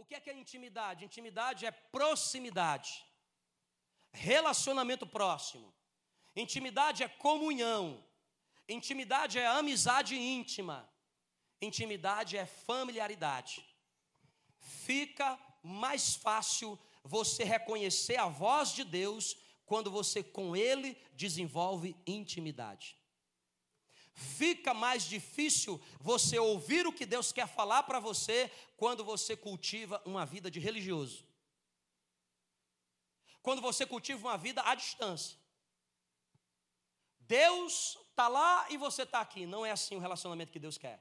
O que é que é intimidade? Intimidade é proximidade, relacionamento próximo. Intimidade é comunhão. Intimidade é amizade íntima. Intimidade é familiaridade. Fica mais fácil você reconhecer a voz de Deus quando você com Ele desenvolve intimidade. Fica mais difícil você ouvir o que Deus quer falar para você quando você cultiva uma vida de religioso. Quando você cultiva uma vida à distância. Deus está lá e você está aqui. Não é assim o relacionamento que Deus quer.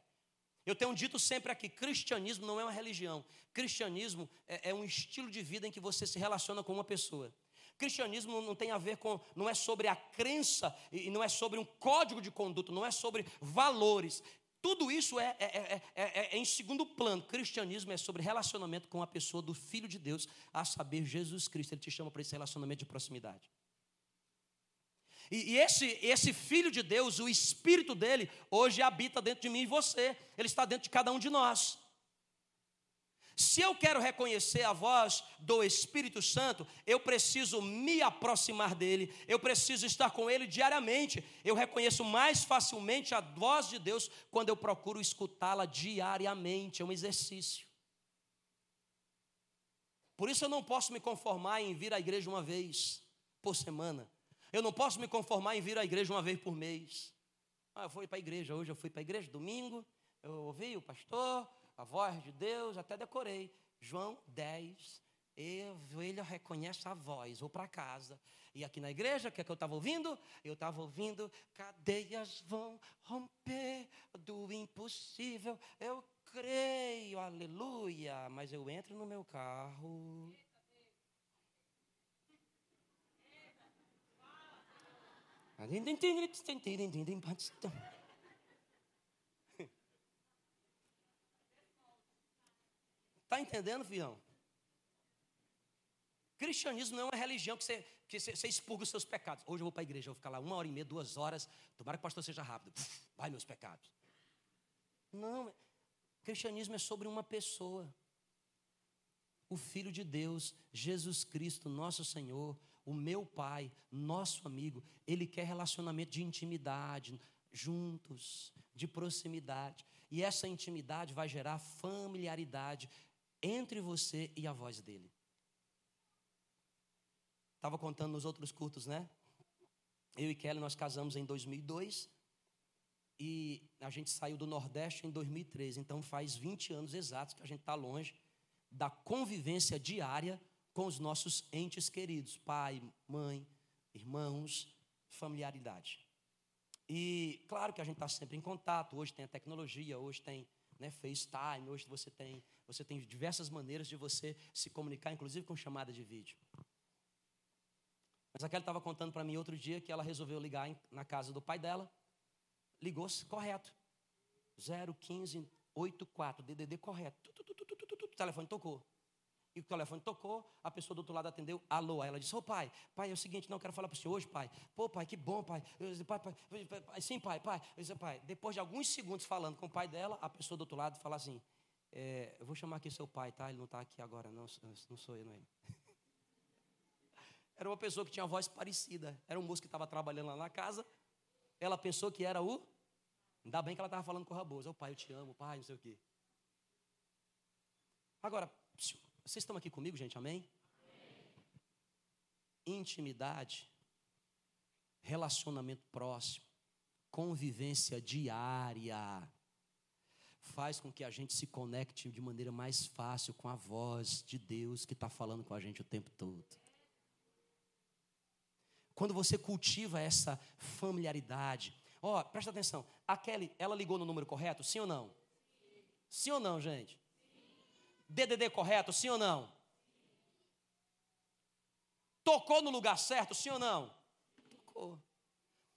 Eu tenho dito sempre aqui: cristianismo não é uma religião. Cristianismo é, é um estilo de vida em que você se relaciona com uma pessoa. Cristianismo não tem a ver com, não é sobre a crença e não é sobre um código de conduta, não é sobre valores. Tudo isso é, é, é, é, em segundo plano. Cristianismo é sobre relacionamento com a pessoa do Filho de Deus, a saber, Jesus Cristo. Ele te chama para esse relacionamento de proximidade. E, e esse, esse Filho de Deus, o Espírito dele, hoje habita dentro de mim e você. Ele está dentro de cada um de nós. Se eu quero reconhecer a voz do Espírito Santo, eu preciso me aproximar dele, eu preciso estar com ele diariamente. Eu reconheço mais facilmente a voz de Deus quando eu procuro escutá-la diariamente, é um exercício. Por isso eu não posso me conformar em vir à igreja uma vez por semana. Eu não posso me conformar em vir à igreja uma vez por mês. Ah, eu fui para a igreja hoje, eu fui para a igreja domingo, eu ouvi o pastor, a voz de Deus, até decorei. João 10, ele reconhece a voz, vou para casa. E aqui na igreja, o que, é que eu estava ouvindo? Eu estava ouvindo, cadeias vão romper do impossível. Eu creio, aleluia. Mas eu entro no meu carro. Está entendendo, filhão? Cristianismo não é uma religião que você, que você, expurga os seus pecados. Hoje eu vou para a igreja, eu vou ficar lá uma hora e meia, duas horas. Tomara que o pastor seja rápido. vai meus pecados. Não, cristianismo é sobre uma pessoa. O Filho de Deus, Jesus Cristo, nosso Senhor, o meu Pai, nosso amigo. Ele quer relacionamento de intimidade, juntos, de proximidade. E essa intimidade vai gerar familiaridade, entre você e a voz dele. Estava contando nos outros cultos, né? Eu e Kelly, nós casamos em 2002 e a gente saiu do Nordeste em 2003. Então faz 20 anos exatos que a gente está longe da convivência diária com os nossos entes queridos, pai, mãe, irmãos, familiaridade. E claro que a gente está sempre em contato. Hoje tem a tecnologia, hoje tem né, FaceTime, hoje você tem, você tem diversas maneiras de você se comunicar, inclusive com chamada de vídeo. Mas a Kelly estava contando para mim outro dia que ela resolveu ligar na casa do pai dela. Ligou correto. 01584, DDD correto. O telefone tocou. E o telefone tocou, a pessoa do outro lado atendeu, alô. Ela disse: Ô oh, pai, pai, é o seguinte, não quero falar para o senhor hoje, pai. Pô, pai, que bom, pai. Eu disse, pai, pai, pai, sim, pai, pai. Eu disse, pai. Depois de alguns segundos falando com o pai dela, a pessoa do outro lado fala assim: é, Eu vou chamar aqui seu pai, tá? Ele não está aqui agora, não, não sou eu, não é ele. Era uma pessoa que tinha uma voz parecida. Era um moço que estava trabalhando lá na casa. Ela pensou que era o. Ainda bem que ela estava falando com o Raboso. Ô pai, eu te amo, pai, não sei o quê. Agora, vocês estão aqui comigo, gente? Amém? Amém? Intimidade, relacionamento próximo, convivência diária, faz com que a gente se conecte de maneira mais fácil com a voz de Deus que está falando com a gente o tempo todo. Quando você cultiva essa familiaridade, ó, oh, presta atenção, a Kelly, ela ligou no número correto, sim ou não? Sim ou não, gente? DDD correto, sim ou não? Tocou no lugar certo, sim ou não? Tocou.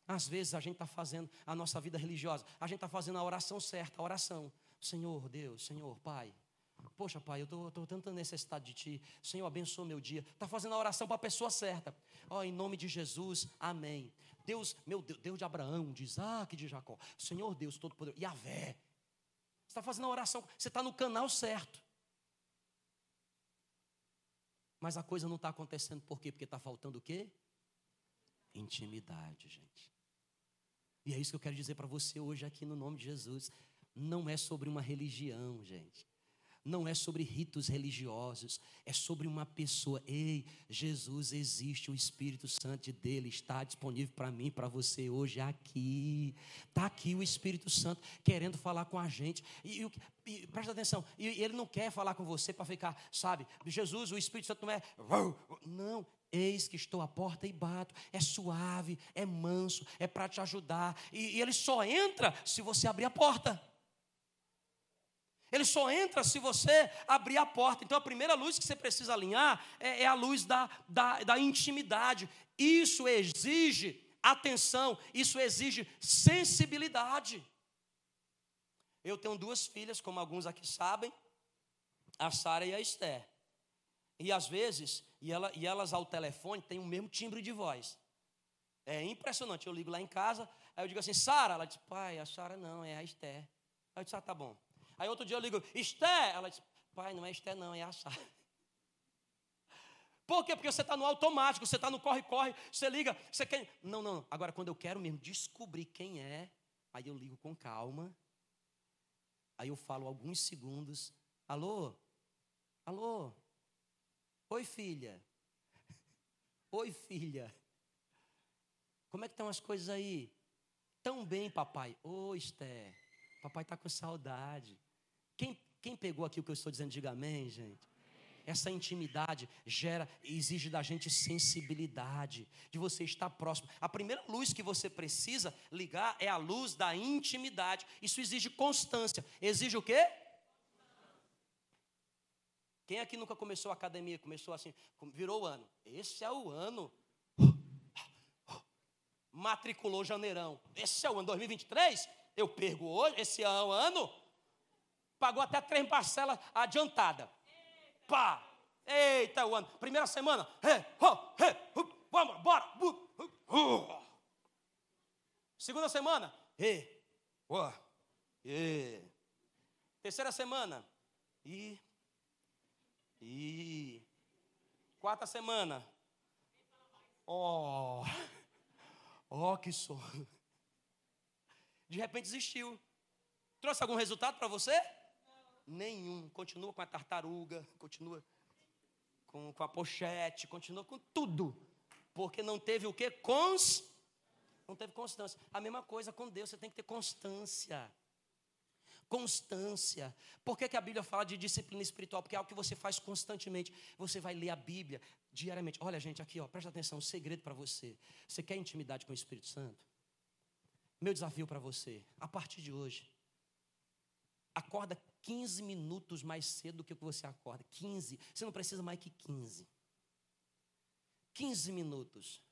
Às vezes a gente está fazendo a nossa vida religiosa, a gente está fazendo a oração certa, a oração. Senhor Deus, Senhor Pai, Poxa, Pai, eu estou tanta necessidade de Ti. Senhor, abençoa meu dia. Está fazendo a oração para a pessoa certa. Ó, oh, em nome de Jesus, amém. Deus, meu Deus, Deus de Abraão, de Isaac, de Jacó. Senhor Deus Todo-Poderoso. Yahvé. Você está fazendo a oração, você está no canal certo. Mas a coisa não está acontecendo por quê? Porque está faltando o quê? Intimidade, gente. E é isso que eu quero dizer para você hoje aqui no nome de Jesus. Não é sobre uma religião, gente não é sobre ritos religiosos, é sobre uma pessoa. Ei, Jesus existe, o Espírito Santo dele está disponível para mim, para você hoje aqui. Está aqui o Espírito Santo querendo falar com a gente. E, e, e presta atenção, e, ele não quer falar com você para ficar, sabe, Jesus, o Espírito Santo não é. Não, Eis que estou à porta e bato. É suave, é manso, é para te ajudar. E, e, ele só entra se você abrir a porta. Ele só entra se você abrir a porta. Então a primeira luz que você precisa alinhar é, é a luz da, da, da intimidade. Isso exige atenção, isso exige sensibilidade. Eu tenho duas filhas, como alguns aqui sabem, a Sara e a Esther. E às vezes, e, ela, e elas ao telefone têm o mesmo timbre de voz. É impressionante. Eu ligo lá em casa, aí eu digo assim, Sara, ela diz, pai, a Sara não, é a Esther. Aí eu disse, ah, tá bom. Aí outro dia eu ligo, Esté. Ela disse, pai, não é Esté, não, é Assar. Por quê? Porque você está no automático, você está no corre-corre, você liga, você quer. Não, não, agora quando eu quero mesmo descobrir quem é, aí eu ligo com calma, aí eu falo alguns segundos, alô? Alô? Oi, filha. Oi, filha. Como é que estão as coisas aí? Tão bem, papai. Oi, Esté. Papai está com saudade. Quem, quem pegou aqui o que eu estou dizendo, diga amém, gente. Essa intimidade gera, exige da gente sensibilidade, de você estar próximo. A primeira luz que você precisa ligar é a luz da intimidade. Isso exige constância. Exige o quê? Quem aqui nunca começou a academia? Começou assim, virou o ano. Esse é o ano. Matriculou janeirão. Esse é o ano 2023? Eu pergo hoje, esse ano, pagou até três parcelas adiantadas. Pá! Eita, o ano. Primeira semana. Vamos, bora. Segunda semana. Terceira semana. E. E. Quarta semana. Oh. Oh, que sonho. De repente desistiu. Trouxe algum resultado para você? Nenhum. Continua com a tartaruga, continua com, com a pochete, continua com tudo. Porque não teve o que? Cons. Não teve constância. A mesma coisa com Deus, você tem que ter constância. Constância. Por que, que a Bíblia fala de disciplina espiritual? Porque é algo que você faz constantemente. Você vai ler a Bíblia diariamente. Olha, gente, aqui, ó, presta atenção, um segredo para você. Você quer intimidade com o Espírito Santo? Meu desafio para você, a partir de hoje, Acorda 15 minutos mais cedo do que você acorda. 15. Você não precisa mais que 15. 15 minutos.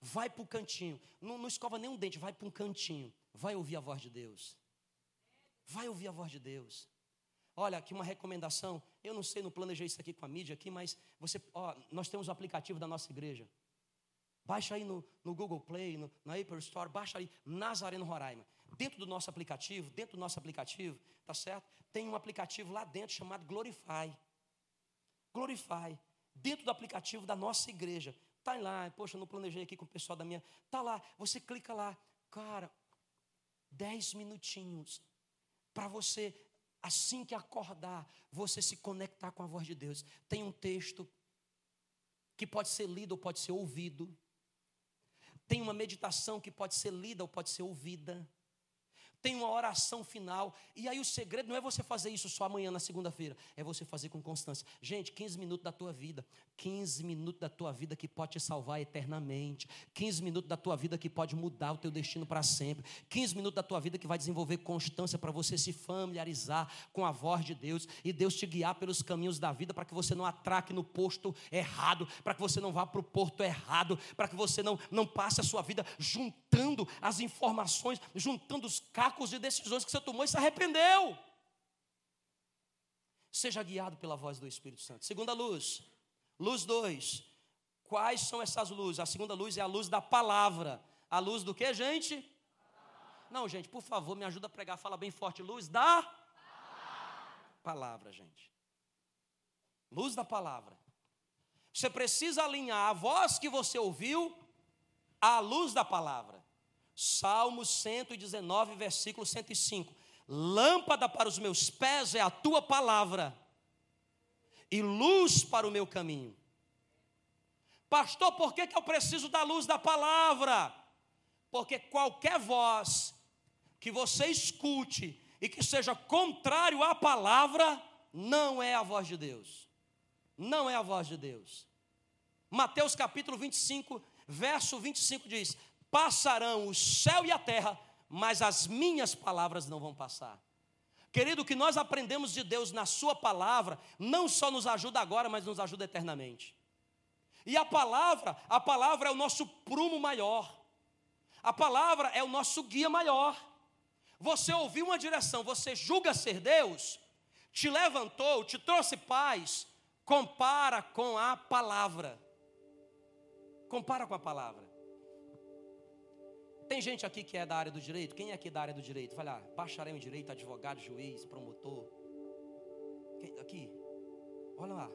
Vai para o cantinho. Não, não escova nenhum dente, vai para um cantinho. Vai ouvir a voz de Deus. Vai ouvir a voz de Deus. Olha, aqui uma recomendação. Eu não sei, não planejei isso aqui com a mídia aqui, mas você, ó, nós temos o aplicativo da nossa igreja. Baixa aí no, no Google Play, no, na Apple Store, baixa aí Nazareno Roraima. Dentro do nosso aplicativo, dentro do nosso aplicativo, tá certo? Tem um aplicativo lá dentro chamado Glorify. Glorify. Dentro do aplicativo da nossa igreja. Tá lá, poxa, eu não planejei aqui com o pessoal da minha. Tá lá, você clica lá. Cara, dez minutinhos para você, assim que acordar, você se conectar com a voz de Deus. Tem um texto que pode ser lido ou pode ser ouvido. Tem uma meditação que pode ser lida ou pode ser ouvida tem uma oração final. E aí o segredo não é você fazer isso só amanhã na segunda-feira, é você fazer com constância. Gente, 15 minutos da tua vida, 15 minutos da tua vida que pode te salvar eternamente, 15 minutos da tua vida que pode mudar o teu destino para sempre, 15 minutos da tua vida que vai desenvolver constância para você se familiarizar com a voz de Deus e Deus te guiar pelos caminhos da vida para que você não atraque no posto errado, para que você não vá para o porto errado, para que você não, não passe a sua vida juntando as informações, juntando os cacos de decisões que você tomou e se arrependeu. Seja guiado pela voz do Espírito Santo. Segunda luz, luz 2. Quais são essas luzes? A segunda luz é a luz da palavra. A luz do que, gente? Não, gente, por favor, me ajuda a pregar. Fala bem forte. Luz da palavra, palavra gente. Luz da palavra. Você precisa alinhar a voz que você ouviu à luz da palavra. Salmo 119, versículo 105. Lâmpada para os meus pés é a tua palavra, e luz para o meu caminho. Pastor, por que, que eu preciso da luz da palavra? Porque qualquer voz que você escute e que seja contrário à palavra, não é a voz de Deus. Não é a voz de Deus. Mateus capítulo 25, verso 25 diz: Passarão o céu e a terra, mas as minhas palavras não vão passar. Querido, o que nós aprendemos de Deus na Sua palavra, não só nos ajuda agora, mas nos ajuda eternamente. E a palavra, a palavra é o nosso prumo maior. A palavra é o nosso guia maior. Você ouviu uma direção, você julga ser Deus, te levantou, te trouxe paz, compara com a palavra. Compara com a palavra. Tem gente aqui que é da área do direito? Quem é aqui da área do direito? Fala, ah, bacharel em direito, advogado, juiz, promotor. Quem, aqui, olha lá.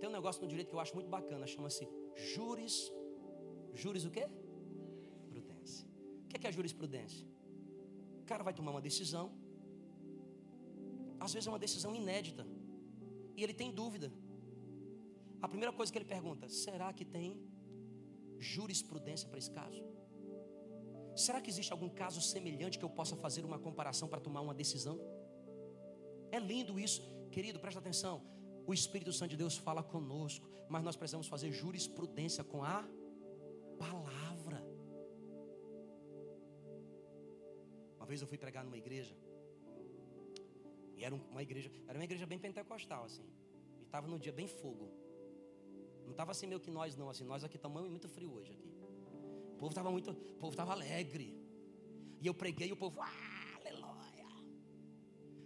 Tem um negócio no direito que eu acho muito bacana, chama-se juris. Juris o quê? Prudência. O que é, que é jurisprudência? O cara vai tomar uma decisão, às vezes é uma decisão inédita, e ele tem dúvida. A primeira coisa que ele pergunta: será que tem jurisprudência para esse caso? Será que existe algum caso semelhante que eu possa fazer uma comparação para tomar uma decisão? É lindo isso, querido, presta atenção. O Espírito Santo de Deus fala conosco, mas nós precisamos fazer jurisprudência com a palavra. Uma vez eu fui pregar numa igreja. E era uma igreja, era uma igreja bem pentecostal, assim. E estava num dia bem fogo. Não estava assim meio que nós não, assim, nós aqui estamos muito frio hoje aqui. O povo estava muito, o povo estava alegre. E eu preguei e o povo, aleluia.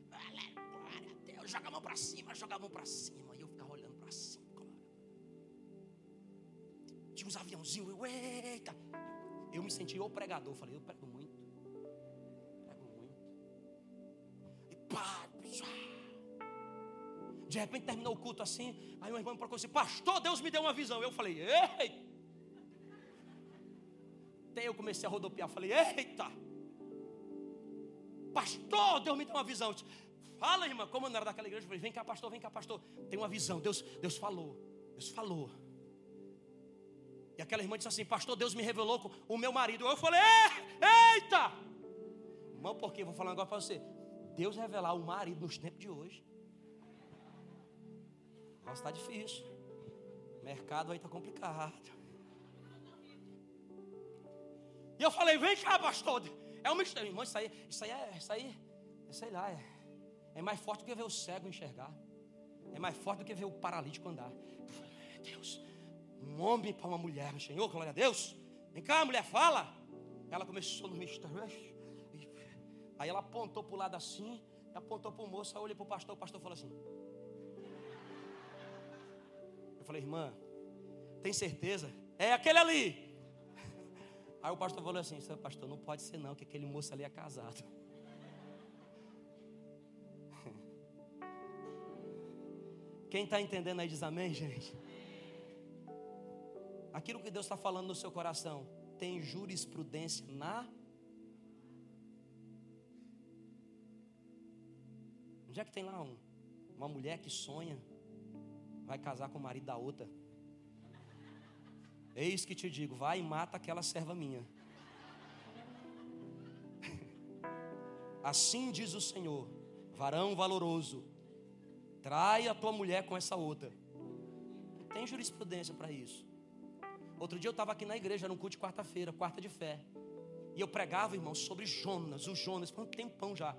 Glória a Deus, joga a mão para cima, joga a mão para cima. E eu ficava olhando para cima. Tinha uns aviãozinhos, eu, eita. Eu me senti o pregador, falei, eu prego muito. De repente terminou o culto assim. Aí uma irmã me procurou assim: Pastor, Deus me deu uma visão. Eu falei: Ei! Eu comecei a rodopiar. Falei: Eita! Pastor, Deus me deu uma visão. Fala, irmã, como não era daquela igreja, eu falei: Vem cá, pastor, vem cá, pastor. Tem uma visão. Deus, Deus falou. Deus falou. E aquela irmã disse assim: Pastor, Deus me revelou o meu marido. Eu falei: Eita! Irmão, porque vou falar um negócio para você. Deus revelar o marido nos tempos de hoje. Nossa, está difícil. O mercado aí está complicado. E eu falei, vem cá, pastor. É um mistério. Irmão, isso aí, isso aí é, isso aí, sei lá, é, é mais forte do que ver o cego enxergar. É mais forte do que ver o paralítico andar. Deus, um homem para uma mulher, Senhor, glória a Deus. Vem cá, mulher, fala. Ela começou no mistério. Aí ela apontou para o lado assim, apontou para o moço, aí olhei para o pastor, o pastor falou assim. Eu falei, irmã, tem certeza? É aquele ali. Aí o pastor falou assim, pastor, não pode ser não, que aquele moço ali é casado. Quem está entendendo aí diz amém, gente? Aquilo que Deus está falando no seu coração tem jurisprudência na Onde é que tem lá um, uma mulher que sonha, vai casar com o marido da outra? Eis que te digo, vai e mata aquela serva minha. Assim diz o Senhor, varão valoroso, trai a tua mulher com essa outra. Não tem jurisprudência para isso. Outro dia eu estava aqui na igreja, um culto de quarta-feira, quarta de fé. E eu pregava, irmão, sobre Jonas, o Jonas, por um tempão já.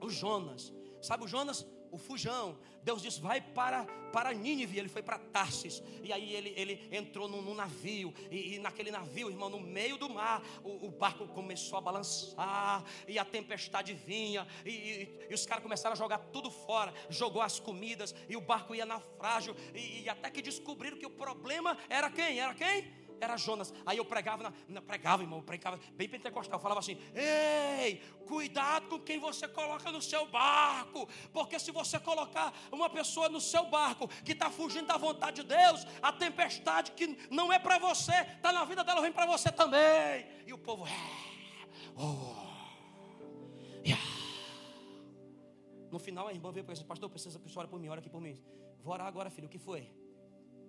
O Jonas. Sabe o Jonas? O fujão. Deus disse: vai para, para Nínive. Ele foi para Tarsis. E aí ele, ele entrou num, num navio. E, e, naquele navio, irmão, no meio do mar, o, o, barco começou a balançar. E a tempestade vinha. E, e, e os caras começaram a jogar tudo fora. Jogou as comidas. E o barco ia naufrágio. E, e até que descobriram que o problema era quem? Era quem? Era Jonas. Aí eu pregava, na, na, pregava, irmão, pregava bem pentecostal. Falava assim: Ei, cuidado com quem você coloca no seu barco, porque se você colocar uma pessoa no seu barco que está fugindo da vontade de Deus, a tempestade que não é para você, está na vida dela, vem para você também. E o povo, é, oh, yeah. No final a irmã veio para mim, pastor, precisa que a senhora por mim, olha aqui por mim. Vou orar agora, filho, o que foi?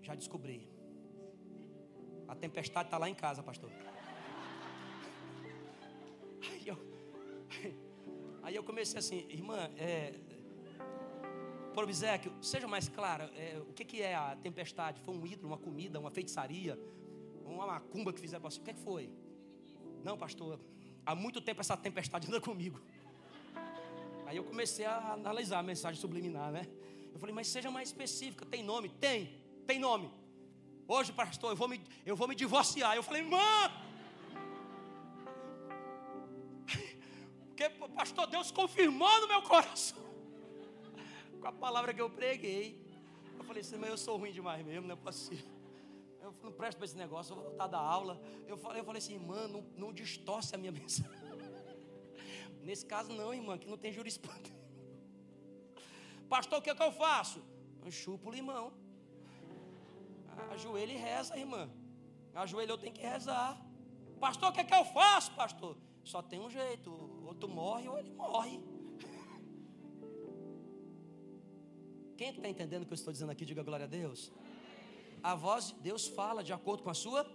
Já descobri. A tempestade está lá em casa, pastor. Aí eu, aí eu comecei assim, irmã, é, Probizéquio, seja mais clara, é, o que, que é a tempestade? Foi um ídolo, uma comida, uma feitiçaria, uma macumba que fizeram para você? O que, é que foi? Não, pastor, há muito tempo essa tempestade anda comigo. Aí eu comecei a analisar a mensagem subliminar, né? Eu falei, mas seja mais específica, tem nome? Tem, tem nome. Hoje, pastor, eu vou me, eu vou me divorciar. Eu falei, irmã. Porque, pastor, Deus confirmou no meu coração. Com a palavra que eu preguei. Eu falei assim, mas eu sou ruim demais mesmo, não é possível. Eu não presto para esse negócio, eu vou voltar da aula. Eu falei, eu falei assim, irmã, não, não distorce a minha mensagem. Nesse caso, não, irmã, que não tem jurisprudência. Pastor, o que, é que eu faço? Eu chupo o limão. Ajoelha e reza, irmã. Ajoelhou, tem que rezar. Pastor, o que é que eu faço, pastor? Só tem um jeito: ou tu morre ou ele morre. Quem está entendendo o que eu estou dizendo aqui? Diga glória a Deus. A voz de Deus fala de acordo com a sua.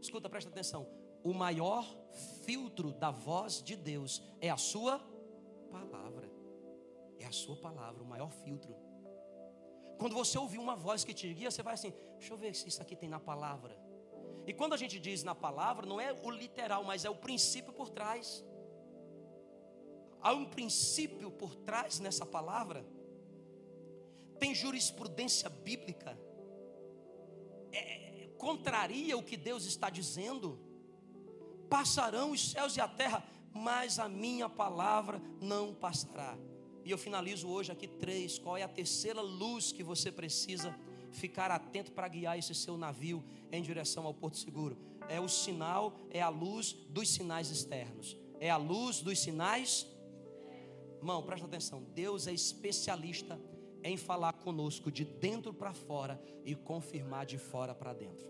Escuta, presta atenção. O maior filtro da voz de Deus é a sua palavra. É a sua palavra, o maior filtro. Quando você ouvir uma voz que te guia, você vai assim: deixa eu ver se isso aqui tem na palavra. E quando a gente diz na palavra, não é o literal, mas é o princípio por trás. Há um princípio por trás nessa palavra. Tem jurisprudência bíblica. É, contraria o que Deus está dizendo. Passarão os céus e a terra, mas a minha palavra não passará. E eu finalizo hoje aqui três. Qual é a terceira luz que você precisa ficar atento para guiar esse seu navio em direção ao porto seguro? É o sinal, é a luz dos sinais externos. É a luz dos sinais. Irmão, presta atenção. Deus é especialista em falar conosco de dentro para fora e confirmar de fora para dentro.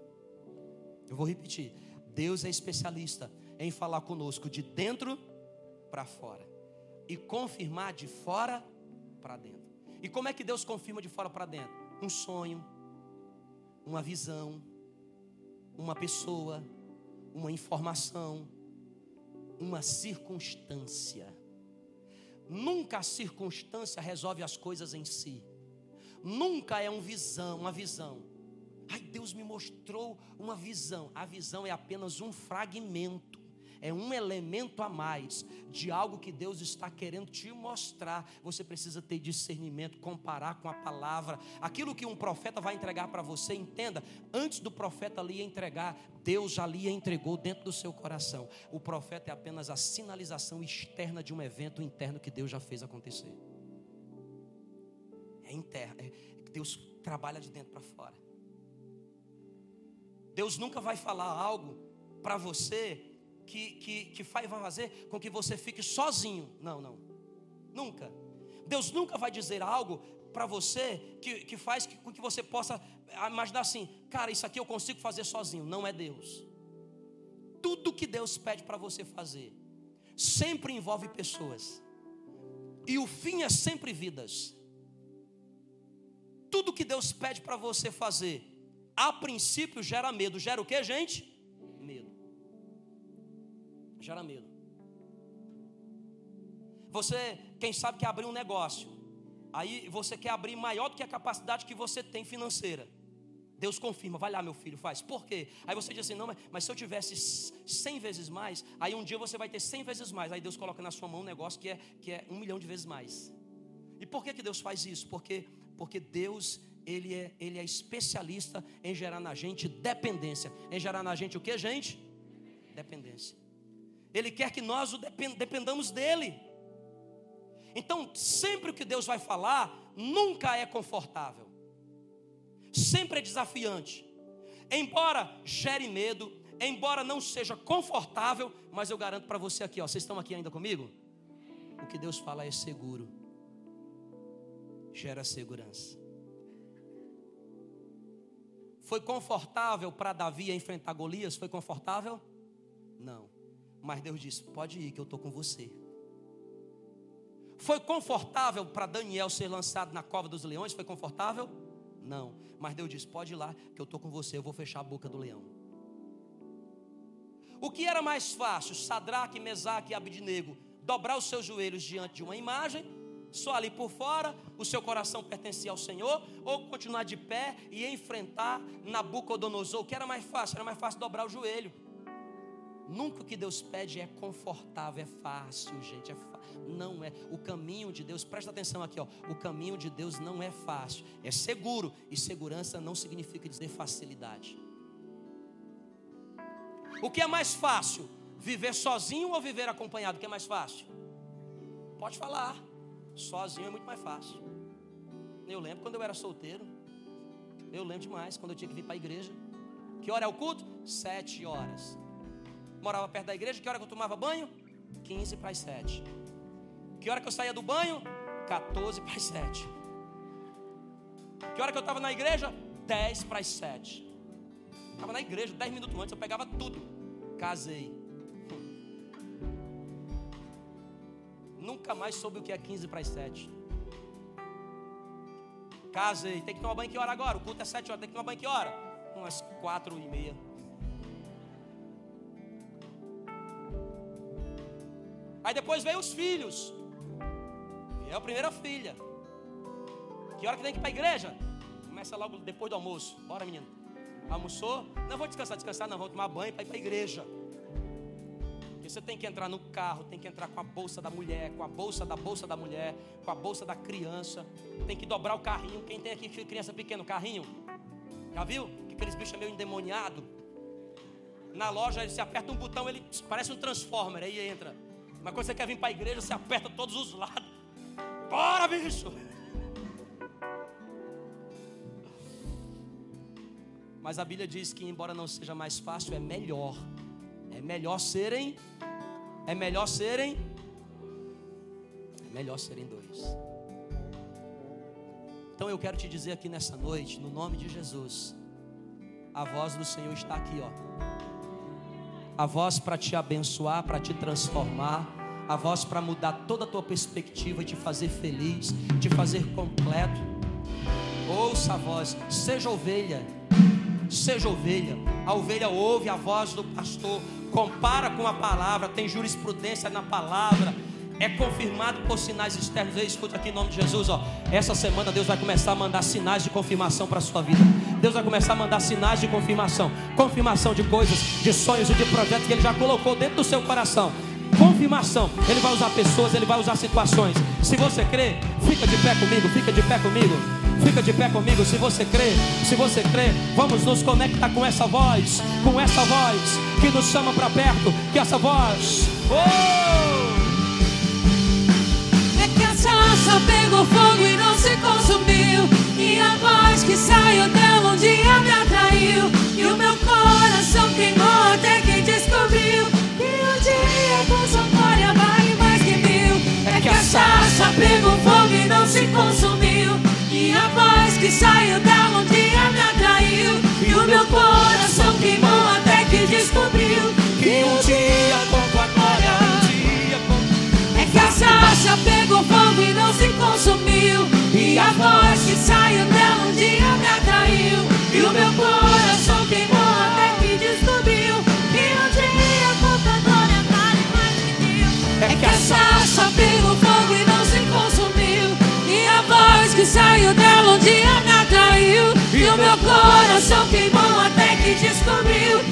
Eu vou repetir. Deus é especialista em falar conosco de dentro para fora e confirmar de fora para dentro. E como é que Deus confirma de fora para dentro? Um sonho, uma visão, uma pessoa, uma informação, uma circunstância. Nunca a circunstância resolve as coisas em si. Nunca é um visão, uma visão. Ai, Deus me mostrou uma visão. A visão é apenas um fragmento é um elemento a mais de algo que Deus está querendo te mostrar. Você precisa ter discernimento, comparar com a palavra. Aquilo que um profeta vai entregar para você, entenda, antes do profeta ali entregar, Deus lhe entregou dentro do seu coração. O profeta é apenas a sinalização externa de um evento interno que Deus já fez acontecer. É interno, é, Deus trabalha de dentro para fora. Deus nunca vai falar algo para você que, que, que vai fazer com que você fique sozinho. Não, não. Nunca. Deus nunca vai dizer algo para você que, que faz com que você possa imaginar assim, cara, isso aqui eu consigo fazer sozinho. Não é Deus. Tudo que Deus pede para você fazer sempre envolve pessoas. E o fim é sempre vidas. Tudo que Deus pede para você fazer, a princípio gera medo. Gera o que, gente? Gera medo. Você, quem sabe, quer abrir um negócio. Aí você quer abrir maior do que a capacidade que você tem financeira. Deus confirma, vai lá, meu filho, faz. Por quê? Aí você diz assim: não, mas, mas, se eu tivesse 100 vezes mais, aí um dia você vai ter 100 vezes mais. Aí Deus coloca na sua mão um negócio que é, que é um milhão de vezes mais. E por que, que Deus faz isso? Porque, porque Deus, ele é, ele é especialista em gerar na gente dependência. Em gerar na gente o que, gente? Dependência. Ele quer que nós o dependamos dele. Então, sempre o que Deus vai falar, nunca é confortável, sempre é desafiante. embora gere medo, embora não seja confortável, mas eu garanto para você aqui, ó, vocês estão aqui ainda comigo? O que Deus fala é seguro. Gera segurança. Foi confortável para Davi enfrentar Golias? Foi confortável? Não. Mas Deus disse: pode ir, que eu estou com você. Foi confortável para Daniel ser lançado na cova dos leões? Foi confortável? Não. Mas Deus disse: pode ir lá, que eu estou com você, eu vou fechar a boca do leão. O que era mais fácil, Sadraque, Mesaque e Abidnego, dobrar os seus joelhos diante de uma imagem, só ali por fora, o seu coração pertencia ao Senhor, ou continuar de pé e enfrentar Nabucodonosor, o que era mais fácil? Era mais fácil dobrar o joelho. Nunca o que Deus pede é confortável, é fácil, gente. É Não é. O caminho de Deus, presta atenção aqui, ó. O caminho de Deus não é fácil, é seguro. E segurança não significa dizer facilidade. O que é mais fácil? Viver sozinho ou viver acompanhado? O que é mais fácil? Pode falar. Sozinho é muito mais fácil. Eu lembro quando eu era solteiro. Eu lembro demais quando eu tinha que vir para a igreja. Que hora é o culto? Sete horas. Morava perto da igreja. Que hora que eu tomava banho? 15 para as 7. Que hora que eu saía do banho? 14 para as 7. Que hora que eu estava na igreja? 10 para as 7. Estava na igreja 10 minutos antes, eu pegava tudo. Casei. Nunca mais soube o que é 15 para as 7. Casei. Tem que tomar banho que hora agora? O culto é 7 horas. Tem que tomar banho que hora? Umas 4 e meia. Aí depois veio os filhos. E é a primeira filha. Que hora que tem que ir para a igreja? Começa logo depois do almoço. Bora, menino. Almoçou? Não vou descansar, descansar, não. Vou tomar banho para ir para a igreja. Porque você tem que entrar no carro, tem que entrar com a bolsa da mulher, com a bolsa da bolsa da mulher, com a bolsa da criança. Tem que dobrar o carrinho. Quem tem aqui criança pequena, carrinho? Já viu? Que aqueles bichos é meio endemoniado. Na loja, ele se aperta um botão, ele parece um transformer, aí entra. Mas quando você quer vir para a igreja, você aperta todos os lados. Bora, bicho! Mas a Bíblia diz que, embora não seja mais fácil, é melhor. É melhor serem. É melhor serem. É melhor serem dois. Então eu quero te dizer aqui nessa noite, no nome de Jesus, a voz do Senhor está aqui, ó a voz para te abençoar, para te transformar, a voz para mudar toda a tua perspectiva, te fazer feliz, te fazer completo. Ouça a voz, seja ovelha, seja ovelha. A ovelha ouve a voz do pastor, compara com a palavra, tem jurisprudência na palavra é confirmado por sinais externos. Ei, escuta aqui em nome de Jesus, ó. Essa semana Deus vai começar a mandar sinais de confirmação para a sua vida. Deus vai começar a mandar sinais de confirmação, confirmação de coisas, de sonhos e de projetos que Ele já colocou dentro do seu coração. Confirmação. Ele vai usar pessoas, Ele vai usar situações. Se você crê, fica de pé comigo, fica de pé comigo. Fica de pé comigo, se você crê, se você crê, vamos nos conectar com essa voz, com essa voz que nos chama para perto, que essa voz. Oh! Sarça pegou fogo e não se consumiu. E a voz que saiu dela um dia me atraiu. E o meu coração queimou até que descobriu que um dia com sua glória vale mais que mil. É que a sarça pegou fogo e não se consumiu. E a voz que saiu dela um dia me atraiu. E o meu coração queimou até que descobriu que um dia com saiu dela um dia me atraiu. E o meu coração queimou até que descobriu que um dia com tua glória vale mais que mil. É que a sarça pegou fogo e não se consumiu. E a voz que saiu dela um dia me atraiu. E o meu coração queimou até que descobriu